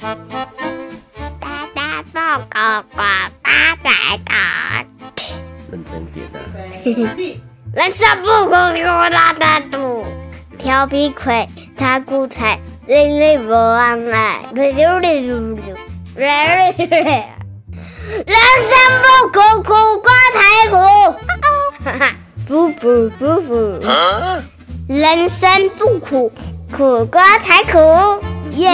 大大报告呱大大大，认真一点啊！人生不苦苦大大度，调皮鬼他苦菜，累累不忘爱，溜溜溜溜溜，溜溜溜。人生不苦苦瓜才苦，哈哈，不不不不，人生不苦苦瓜才苦，耶！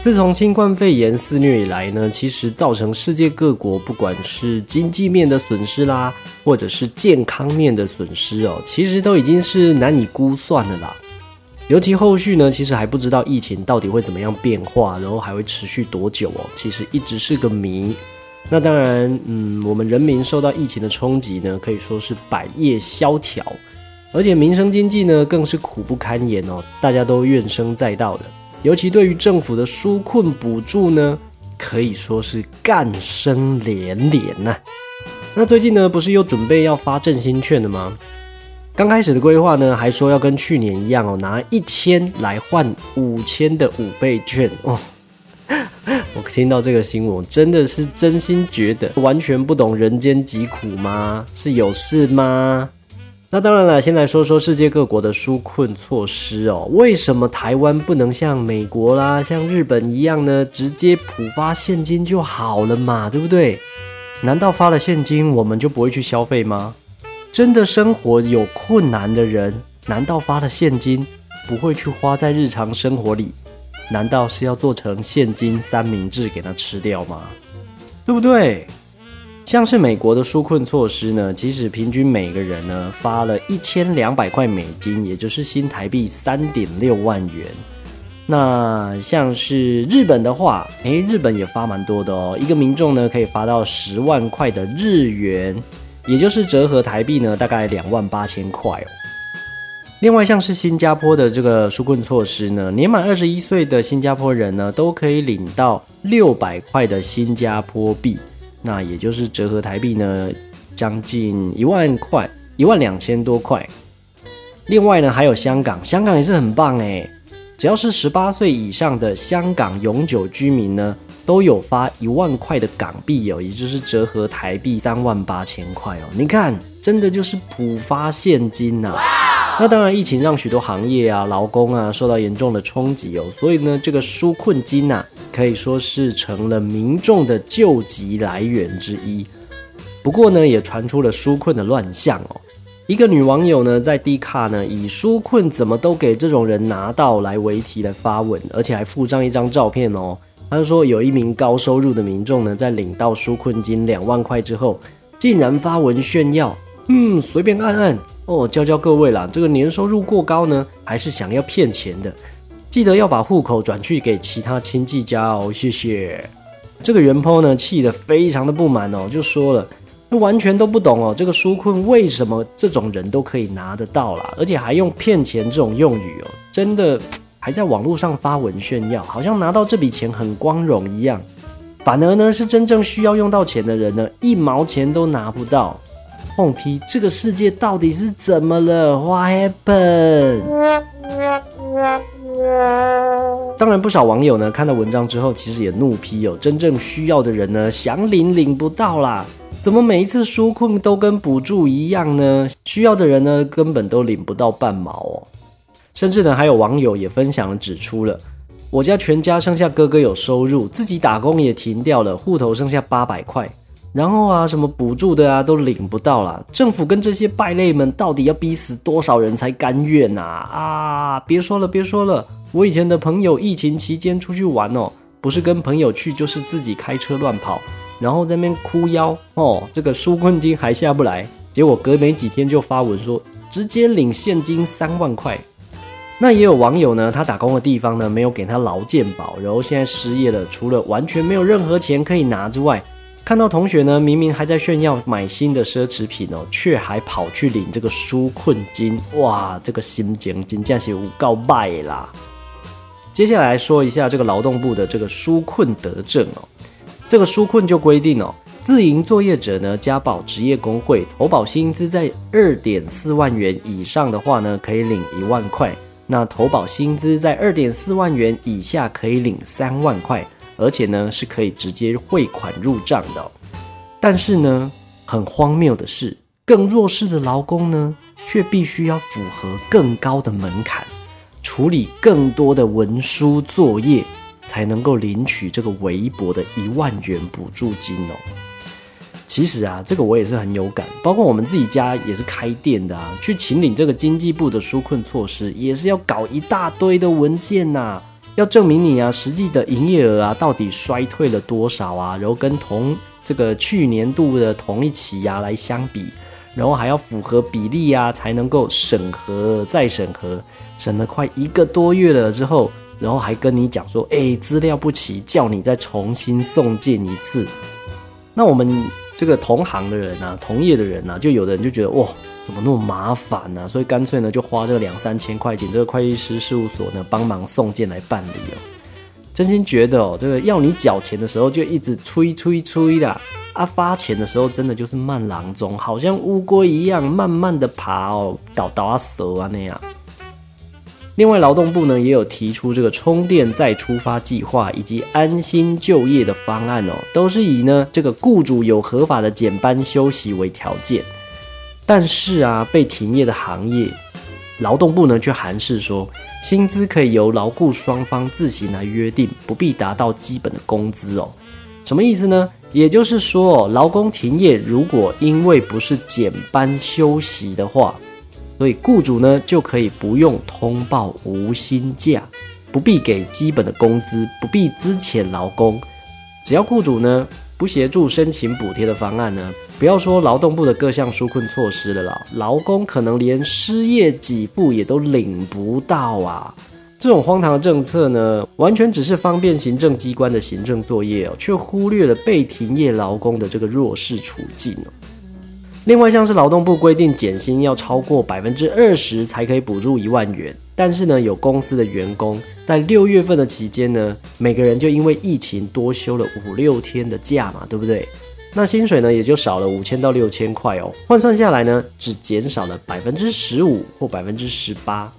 自从新冠肺炎肆虐以来呢，其实造成世界各国不管是经济面的损失啦，或者是健康面的损失哦，其实都已经是难以估算的啦。尤其后续呢，其实还不知道疫情到底会怎么样变化，然后还会持续多久哦，其实一直是个谜。那当然，嗯，我们人民受到疫情的冲击呢，可以说是百业萧条，而且民生经济呢更是苦不堪言哦，大家都怨声载道的。尤其对于政府的纾困补助呢，可以说是干声连连呐。那最近呢，不是又准备要发振兴券的吗？刚开始的规划呢，还说要跟去年一样哦，拿一千来换五千的五倍券哦。我听到这个新闻，真的是真心觉得完全不懂人间疾苦吗？是有事吗？那当然了，先来说说世界各国的纾困措施哦。为什么台湾不能像美国啦、像日本一样呢？直接普发现金就好了嘛，对不对？难道发了现金我们就不会去消费吗？真的生活有困难的人，难道发了现金不会去花在日常生活里？难道是要做成现金三明治给他吃掉吗？对不对？像是美国的纾困措施呢，其实平均每个人呢发了一千两百块美金，也就是新台币三点六万元。那像是日本的话，诶，日本也发蛮多的哦，一个民众呢可以发到十万块的日元，也就是折合台币呢大概两万八千块哦。另外像是新加坡的这个纾困措施呢，年满二十一岁的新加坡人呢都可以领到六百块的新加坡币。那也就是折合台币呢，将近一万块，一万两千多块。另外呢，还有香港，香港也是很棒诶，只要是十八岁以上的香港永久居民呢，都有发一万块的港币哦，也就是折合台币三万八千块哦。你看，真的就是普发现金呐。那当然，疫情让许多行业啊、劳工啊受到严重的冲击哦，所以呢，这个纾困金呐，可以说是成了民众的救急来源之一。不过呢，也传出了纾困的乱象哦。一个女网友呢，在 D 卡呢，以纾困怎么都给这种人拿到来为题来发文，而且还附上一张照片哦。他说，有一名高收入的民众呢，在领到纾困金两万块之后，竟然发文炫耀。嗯，随便按按哦，教教各位啦，这个年收入过高呢，还是想要骗钱的，记得要把户口转去给其他亲戚家哦，谢谢。这个元抛呢，气得非常的不满哦，就说了，完全都不懂哦，这个纾困为什么这种人都可以拿得到啦，而且还用骗钱这种用语哦，真的还在网络上发文炫耀，好像拿到这笔钱很光荣一样，反而呢是真正需要用到钱的人呢，一毛钱都拿不到。碰批，这个世界到底是怎么了？What happened？当然，不少网友呢看到文章之后，其实也怒批哦，真正需要的人呢想领领不到啦，怎么每一次纾困都跟补助一样呢？需要的人呢根本都领不到半毛哦。甚至呢还有网友也分享了指出了，我家全家剩下哥哥有收入，自己打工也停掉了，户头剩下八百块。然后啊，什么补助的啊，都领不到了。政府跟这些败类们，到底要逼死多少人才甘愿呐？啊，别说了，别说了。我以前的朋友疫情期间出去玩哦，不是跟朋友去，就是自己开车乱跑，然后在那边哭腰哦，这个纾困金还下不来，结果隔没几天就发文说直接领现金三万块。那也有网友呢，他打工的地方呢没有给他劳健保，然后现在失业了，除了完全没有任何钱可以拿之外。看到同学呢，明明还在炫耀买新的奢侈品哦，却还跑去领这个纾困金，哇，这个心情真正是有告败啦。接下来说一下这个劳动部的这个纾困德政哦，这个纾困就规定哦，自营作业者呢，加保职业工会，投保薪资在二点四万元以上的话呢，可以领一万块；那投保薪资在二点四万元以下，可以领三万块，而且呢是可以直接汇款入账的。但是呢，很荒谬的是，更弱势的劳工呢，却必须要符合更高的门槛，处理更多的文书作业，才能够领取这个微薄的一万元补助金哦。其实啊，这个我也是很有感，包括我们自己家也是开店的啊，去请领这个经济部的纾困措施，也是要搞一大堆的文件呐，要证明你啊实际的营业额啊到底衰退了多少啊，然后跟同这个去年度的同一期呀来相比，然后还要符合比例啊，才能够审核再审核，审了快一个多月了之后，然后还跟你讲说，哎，资料不齐，叫你再重新送件一次，那我们。这个同行的人啊，同业的人啊，就有的人就觉得哇，怎么那么麻烦呢？所以干脆呢，就花这个两三千块钱，这个会计师事务所呢帮忙送件来办理哦。真心觉得哦，这个要你缴钱的时候就一直催催催的啊，发钱的时候真的就是慢郎中，好像乌龟一样慢慢的爬哦，倒倒啊蛇啊那样。另外，劳动部呢也有提出这个充电再出发计划以及安心就业的方案哦，都是以呢这个雇主有合法的减班休息为条件。但是啊，被停业的行业，劳动部呢却函示说，薪资可以由劳雇双方自行来约定，不必达到基本的工资哦。什么意思呢？也就是说，劳工停业如果因为不是减班休息的话。所以雇主呢就可以不用通报无薪假，不必给基本的工资，不必资遣劳工。只要雇主呢不协助申请补贴的方案呢，不要说劳动部的各项纾困措施了啦，劳工可能连失业给付也都领不到啊！这种荒唐的政策呢，完全只是方便行政机关的行政作业哦，却忽略了被停业劳工的这个弱势处境哦。另外，像是劳动部规定减薪要超过百分之二十才可以补助一万元，但是呢，有公司的员工在六月份的期间呢，每个人就因为疫情多休了五六天的假嘛，对不对？那薪水呢也就少了五千到六千块哦，换算下来呢，只减少了百分之十五或百分之十八，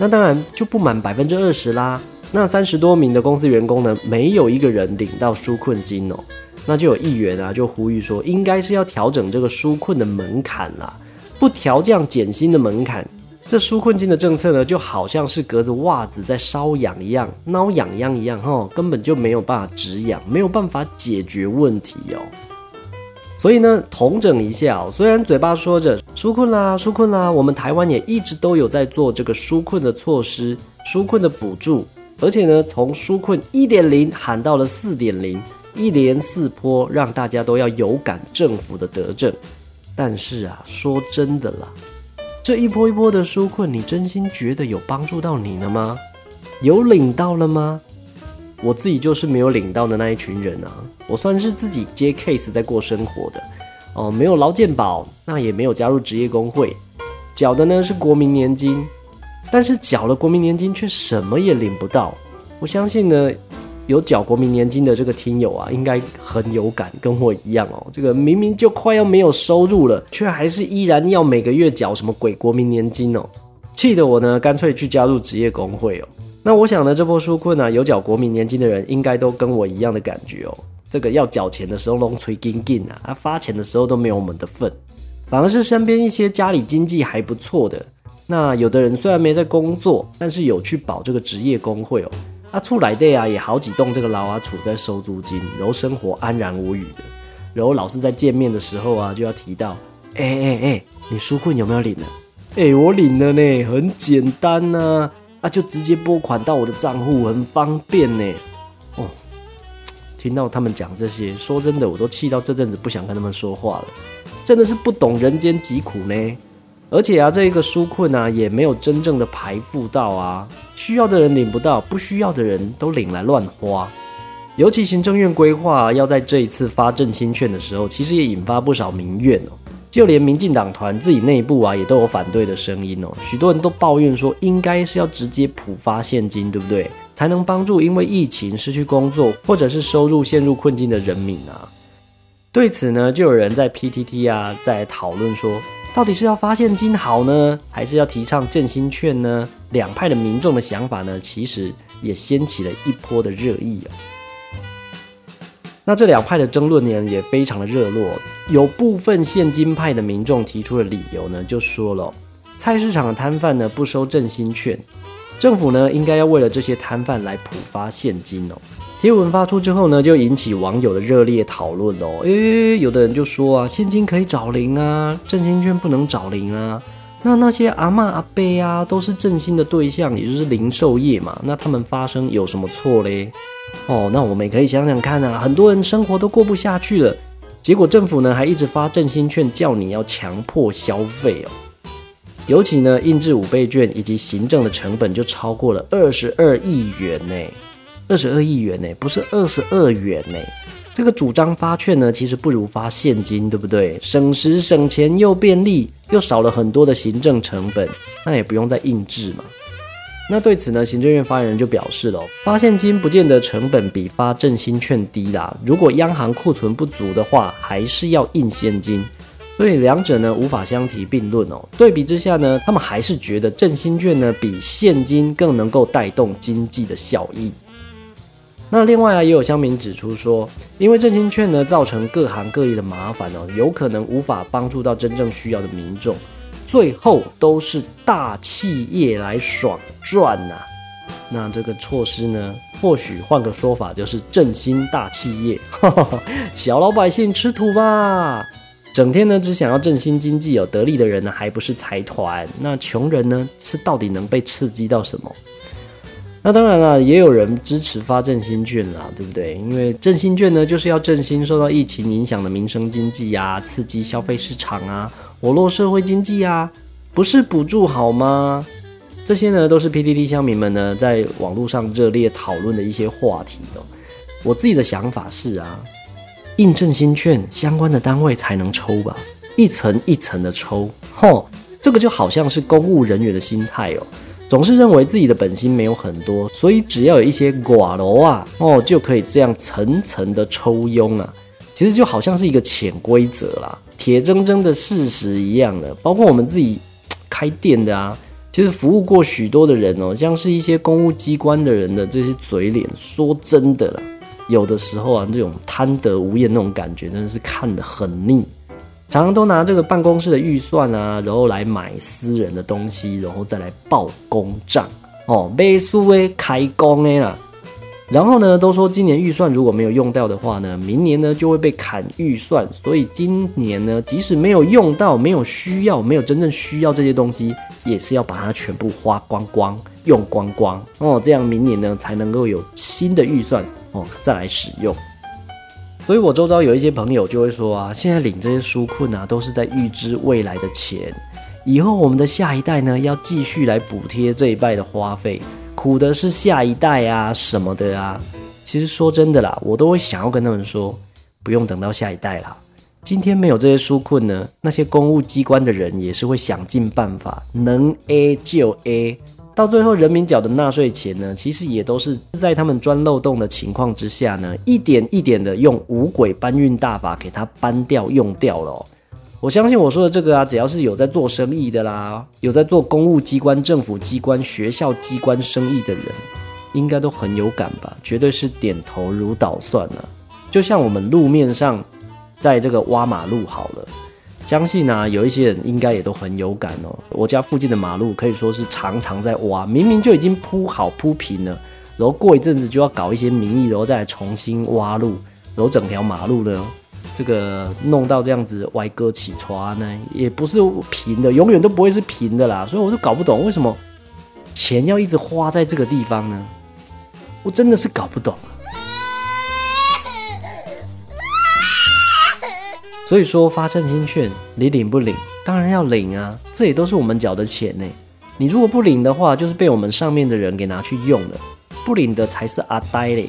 那当然就不满百分之二十啦。那三十多名的公司员工呢，没有一个人领到纾困金哦。那就有议员啊，就呼吁说，应该是要调整这个纾困的门槛啦，不调降减薪的门槛，这纾困金的政策呢，就好像是隔着袜子在瘙痒一样，挠痒痒一样，哈，根本就没有办法止痒，没有办法解决问题哦。所以呢，统整一下哦，虽然嘴巴说着纾困啦，纾困啦，我们台湾也一直都有在做这个纾困的措施，纾困的补助，而且呢，从纾困一点零喊到了四点零。一连四波，让大家都要有感政府的德政。但是啊，说真的啦，这一波一波的纾困，你真心觉得有帮助到你了吗？有领到了吗？我自己就是没有领到的那一群人啊。我算是自己接 case 在过生活的哦，没有劳健保，那也没有加入职业工会，缴的呢是国民年金，但是缴了国民年金却什么也领不到。我相信呢。有缴国民年金的这个听友啊，应该很有感，跟我一样哦。这个明明就快要没有收入了，却还是依然要每个月缴什么鬼国民年金哦，气得我呢，干脆去加入职业工会哦。那我想呢，这波纾困啊，有缴国民年金的人，应该都跟我一样的感觉哦。这个要缴钱的时候拢吹金金啊，啊发钱的时候都没有我们的份，反而是身边一些家里经济还不错的，那有的人虽然没在工作，但是有去保这个职业工会哦。他出来的啊，也好几栋这个老啊，处在收租金，然后生活安然无虞的。然后老是在见面的时候啊，就要提到，哎哎哎，你纾困有没有领呢？哎，我领了呢，很简单呐，啊，就直接拨款到我的账户，很方便呢。哦，听到他们讲这些，说真的，我都气到这阵子不想跟他们说话了，真的是不懂人间疾苦呢。而且啊，这一个纾困啊，也没有真正的排付到啊，需要的人领不到，不需要的人都领来乱花。尤其行政院规划要在这一次发振兴券的时候，其实也引发不少民怨哦。就连民进党团自己内部啊，也都有反对的声音哦。许多人都抱怨说，应该是要直接普发现金，对不对？才能帮助因为疫情失去工作或者是收入陷入困境的人民啊。对此呢，就有人在 PTT 啊在讨论说，到底是要发现金好呢，还是要提倡振兴券呢？两派的民众的想法呢，其实也掀起了一波的热议啊。那这两派的争论呢，也非常的热络。有部分现金派的民众提出的理由呢，就说了，菜市场的摊贩呢不收振兴券，政府呢应该要为了这些摊贩来普发现金哦。贴文发出之后呢，就引起网友的热烈讨论哦。诶，有的人就说啊，现金可以找零啊，振兴券不能找零啊。那那些阿妈阿伯啊，都是振兴的对象，也就是零售业嘛。那他们发生有什么错嘞？哦，那我们也可以想想看啊，很多人生活都过不下去了，结果政府呢还一直发振兴券，叫你要强迫消费哦。尤其呢，印制五倍券以及行政的成本就超过了二十二亿元呢，二十二亿元呢，不是二十二元呢。这个主张发券呢，其实不如发现金，对不对？省时省钱又便利，又少了很多的行政成本，那也不用再印制嘛。那对此呢，行政院发言人就表示了，发现金不见得成本比发振兴券低啦。如果央行库存不足的话，还是要印现金，所以两者呢无法相提并论哦。对比之下呢，他们还是觉得振兴券呢比现金更能够带动经济的效益。那另外啊，也有乡民指出说，因为振兴券呢造成各行各业的麻烦哦，有可能无法帮助到真正需要的民众，最后都是大企业来爽赚呐。那这个措施呢，或许换个说法就是振兴大企业，小老百姓吃土吧。整天呢只想要振兴经济，有得利的人呢还不是财团，那穷人呢是到底能被刺激到什么？那当然了，也有人支持发振兴券啦，对不对？因为振兴券呢，就是要振兴受到疫情影响的民生经济呀，刺激消费市场啊，活络社会经济啊，不是补助好吗？这些呢，都是 PDD 乡民们呢在网络上热烈讨论的一些话题哦。我自己的想法是啊，印振兴券相关的单位才能抽吧，一层一层的抽，吼，这个就好像是公务人员的心态哦。总是认为自己的本心没有很多，所以只要有一些寡楼啊，哦，就可以这样层层的抽佣啊。其实就好像是一个潜规则啦，铁铮铮的事实一样的。包括我们自己开店的啊，其实服务过许多的人哦，像是一些公务机关的人的这些嘴脸，说真的啦，有的时候啊，这种贪得无厌那种感觉，真的是看得很腻。常常都拿这个办公室的预算啊，然后来买私人的东西，然后再来报公账哦，被数位开工的啦。然后呢，都说今年预算如果没有用掉的话呢，明年呢就会被砍预算。所以今年呢，即使没有用到、没有需要、没有真正需要这些东西，也是要把它全部花光光、用光光哦，这样明年呢才能够有新的预算哦再来使用。所以我周遭有一些朋友就会说啊，现在领这些纾困啊，都是在预支未来的钱，以后我们的下一代呢，要继续来补贴这一代的花费，苦的是下一代啊什么的啊。其实说真的啦，我都会想要跟他们说，不用等到下一代啦，今天没有这些纾困呢，那些公务机关的人也是会想尽办法，能 A 就 A。到最后，人民缴的纳税钱呢，其实也都是在他们钻漏洞的情况之下呢，一点一点的用五轨搬运大法给它搬掉用掉了。我相信我说的这个啊，只要是有在做生意的啦，有在做公务机关、政府机关、学校机关生意的人，应该都很有感吧？绝对是点头如捣蒜了。就像我们路面上，在这个挖马路好了。相信啊，有一些人应该也都很有感哦。我家附近的马路可以说是常常在挖，明明就已经铺好铺平了，然后过一阵子就要搞一些名义，然后再来重新挖路，然后整条马路呢，这个弄到这样子歪哥起床呢，也不是平的，永远都不会是平的啦。所以我就搞不懂为什么钱要一直花在这个地方呢？我真的是搞不懂。所以说发振兴券，你领不领？当然要领啊！这也都是我们缴的钱呢。你如果不领的话，就是被我们上面的人给拿去用了。不领的才是阿呆嘞。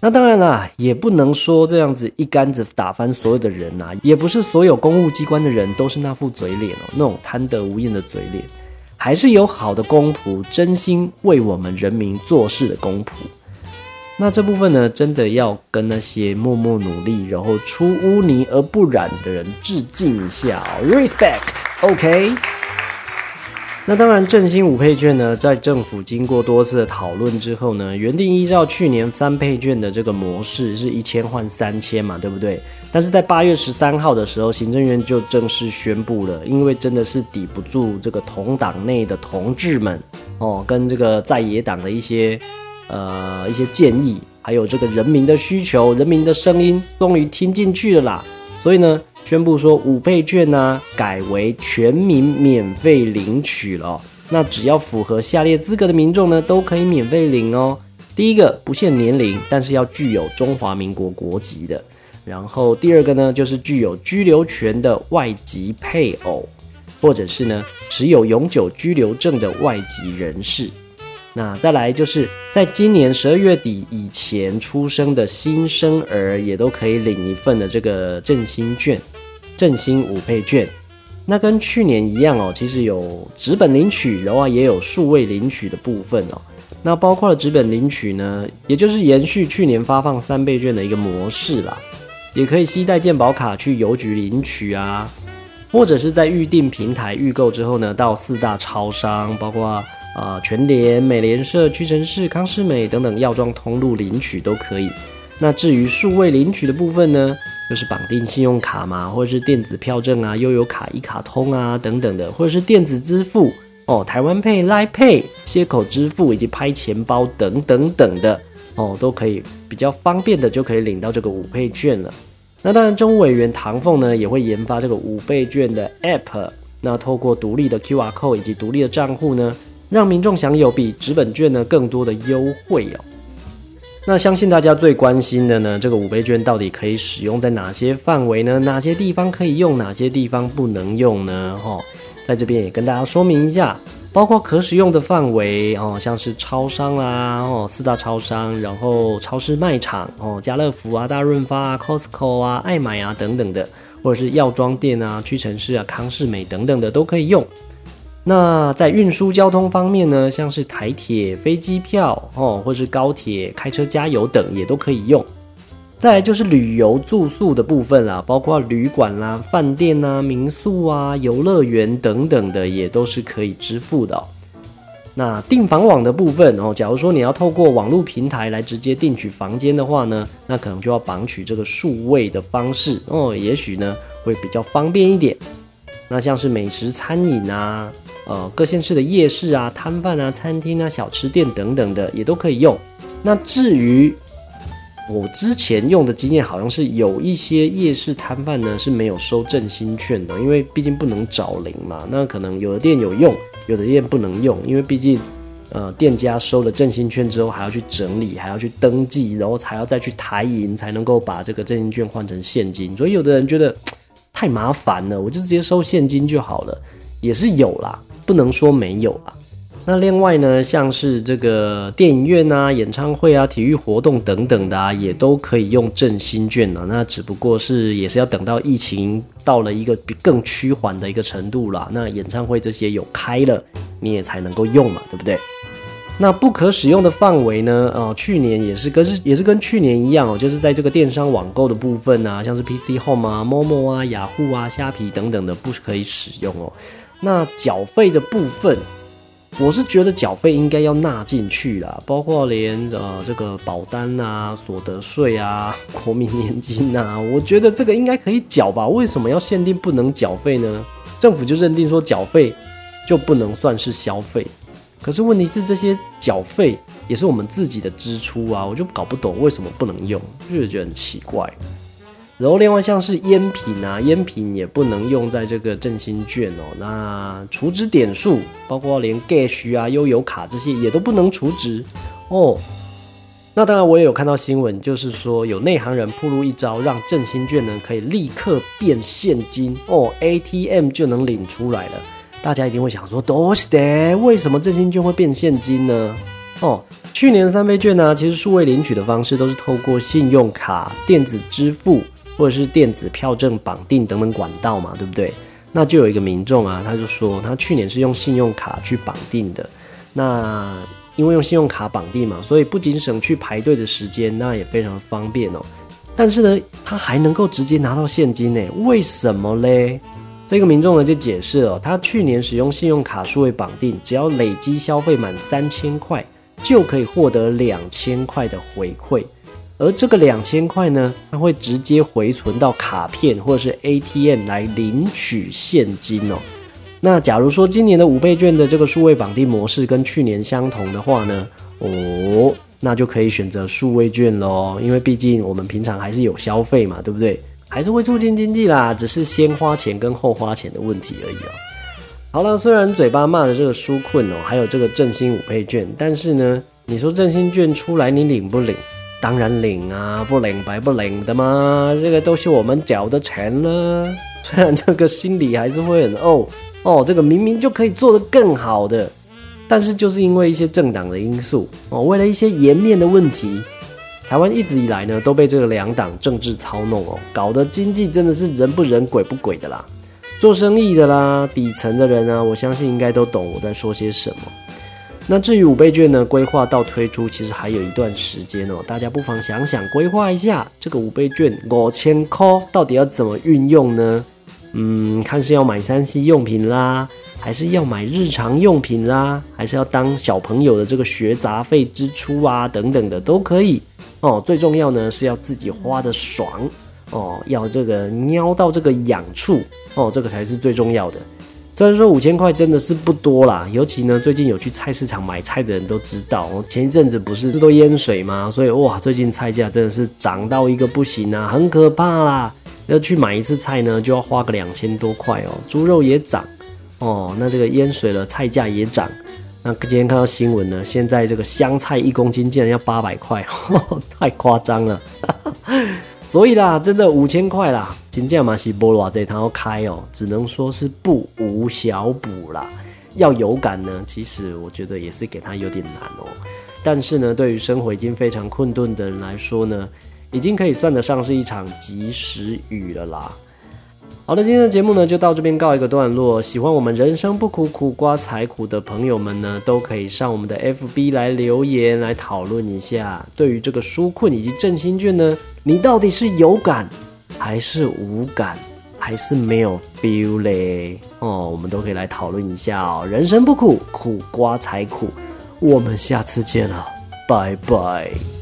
那当然啦，也不能说这样子一竿子打翻所有的人呐。也不是所有公务机关的人都是那副嘴脸哦，那种贪得无厌的嘴脸。还是有好的公仆，真心为我们人民做事的公仆。那这部分呢，真的要跟那些默默努力，然后出污泥而不染的人致敬一下，respect，OK。那当然，振兴五配券呢，在政府经过多次的讨论之后呢，原定依照去年三配券的这个模式，是一千换三千嘛，对不对？但是在八月十三号的时候，行政院就正式宣布了，因为真的是抵不住这个同党内的同志们哦，跟这个在野党的一些呃一些建议，还有这个人民的需求、人民的声音，终于听进去了啦。所以呢。宣布说五倍券呢改为全民免费领取了。那只要符合下列资格的民众呢，都可以免费领哦。第一个不限年龄，但是要具有中华民国国籍的。然后第二个呢，就是具有居留权的外籍配偶，或者是呢持有永久居留证的外籍人士。那再来就是在今年十二月底以前出生的新生儿，也都可以领一份的这个振兴券。振兴五倍券，那跟去年一样哦，其实有纸本领取，然后也有数位领取的部分哦。那包括了纸本领取呢，也就是延续去年发放三倍券的一个模式啦，也可以携带健保卡去邮局领取啊，或者是在预定平台预购之后呢，到四大超商，包括啊全联、美联社、屈臣氏、康士美等等药妆通路领取都可以。那至于数位领取的部分呢？就是绑定信用卡嘛，或者是电子票证啊、悠游卡、一卡通啊等等的，或者是电子支付哦，台湾 Pay、l i e Pay、接口支付以及拍钱包等等等的哦，都可以比较方便的就可以领到这个五倍券了。那当然，中委员唐凤呢也会研发这个五倍券的 App，那透过独立的 QR Code 以及独立的账户呢，让民众享有比纸本券呢更多的优惠哦。那相信大家最关心的呢，这个五倍券到底可以使用在哪些范围呢？哪些地方可以用，哪些地方不能用呢？哈，在这边也跟大家说明一下，包括可使用的范围哦，像是超商啦，哦，四大超商，然后超市卖场哦，家乐福啊、大润发啊、Costco 啊、爱买啊等等的，或者是药妆店啊、屈臣氏啊、康士美等等的都可以用。那在运输交通方面呢，像是台铁、飞机票哦，或是高铁、开车加油等也都可以用。再来就是旅游住宿的部分啦，包括旅馆啦、饭店啊、民宿啊、游乐园等等的，也都是可以支付的。那订房网的部分哦，假如说你要透过网络平台来直接订取房间的话呢，那可能就要绑取这个数位的方式哦，也许呢会比较方便一点。那像是美食餐饮啊。呃，各县市的夜市啊、摊贩啊、餐厅啊、小吃店等等的也都可以用。那至于我之前用的经验，好像是有一些夜市摊贩呢是没有收振兴券的，因为毕竟不能找零嘛。那可能有的店有用，有的店不能用，因为毕竟呃店家收了振兴券之后还要去整理，还要去登记，然后还要再去台银才能够把这个振兴券换成现金。所以有的人觉得太麻烦了，我就直接收现金就好了，也是有啦。不能说没有啊。那另外呢，像是这个电影院啊、演唱会啊、体育活动等等的啊，也都可以用振兴券呢。那只不过是也是要等到疫情到了一个比更趋缓的一个程度啦。那演唱会这些有开了，你也才能够用嘛，对不对？那不可使用的范围呢？呃，去年也是跟是也是跟去年一样哦，就是在这个电商网购的部分啊，像是 PC Home 啊、Momo 啊、雅虎啊、虾皮等等的，不可以使用哦。那缴费的部分，我是觉得缴费应该要纳进去啦，包括连呃这个保单啊、所得税啊、国民年金啊，我觉得这个应该可以缴吧？为什么要限定不能缴费呢？政府就认定说缴费就不能算是消费，可是问题是这些缴费也是我们自己的支出啊，我就搞不懂为什么不能用，就是觉得很奇怪。然后另外像是烟品啊，烟品也不能用在这个振兴券哦。那储值点数，包括连 Gash 啊、悠游卡这些也都不能储值哦。那当然我也有看到新闻，就是说有内行人铺路一招，让振兴券呢可以立刻变现金哦，ATM 就能领出来了。大家一定会想说，都是的，为什么振兴券会变现金呢？哦，去年的三倍券呢，其实数位领取的方式都是透过信用卡、电子支付。或者是电子票证绑定等等管道嘛，对不对？那就有一个民众啊，他就说他去年是用信用卡去绑定的，那因为用信用卡绑定嘛，所以不仅省去排队的时间，那也非常方便哦。但是呢，他还能够直接拿到现金呢？为什么嘞？这个民众呢就解释了，他去年使用信用卡数位绑定，只要累积消费满三千块，就可以获得两千块的回馈。而这个两千块呢，它会直接回存到卡片或者是 ATM 来领取现金哦。那假如说今年的五倍券的这个数位绑定模式跟去年相同的话呢，哦，那就可以选择数位券喽。因为毕竟我们平常还是有消费嘛，对不对？还是会促进经济啦，只是先花钱跟后花钱的问题而已哦。好了，虽然嘴巴骂的这个纾困哦，还有这个振兴五倍券，但是呢，你说振兴券出来你领不领？当然领啊，不领白不领的嘛，这个都是我们缴的钱了。虽 然这个心里还是会很哦哦，这个明明就可以做得更好的，但是就是因为一些政党的因素哦，为了一些颜面的问题，台湾一直以来呢都被这个两党政治操弄哦，搞得经济真的是人不人鬼不鬼的啦。做生意的啦，底层的人啊，我相信应该都懂我在说些什么。那至于五倍券呢？规划到推出其实还有一段时间哦，大家不妨想想规划一下，这个五倍券五千块到底要怎么运用呢？嗯，看是要买三 C 用品啦，还是要买日常用品啦，还是要当小朋友的这个学杂费支出啊等等的都可以哦。最重要呢是要自己花的爽哦，要这个瞄到这个痒处哦，这个才是最重要的。虽然说五千块真的是不多啦，尤其呢，最近有去菜市场买菜的人都知道，前一阵子不是都淹水吗？所以哇，最近菜价真的是涨到一个不行啊，很可怕啦！要去买一次菜呢，就要花个两千多块哦。猪肉也涨哦，那这个淹水了，菜价也涨。那今天看到新闻呢，现在这个香菜一公斤竟然要八百块，太夸张了。所以啦，真的五千块啦，金价嘛是波罗这趟要开哦，只能说是不无小补啦。要有感呢，其实我觉得也是给他有点难哦。但是呢，对于生活已经非常困顿的人来说呢，已经可以算得上是一场及时雨了啦。好的，今天的节目呢就到这边告一个段落。喜欢我们人生不苦苦瓜才苦的朋友们呢，都可以上我们的 FB 来留言来讨论一下。对于这个纾困以及振兴券呢，你到底是有感还是无感，还是没有 feel 嘞？哦，我们都可以来讨论一下哦。人生不苦苦瓜才苦，我们下次见了，拜拜。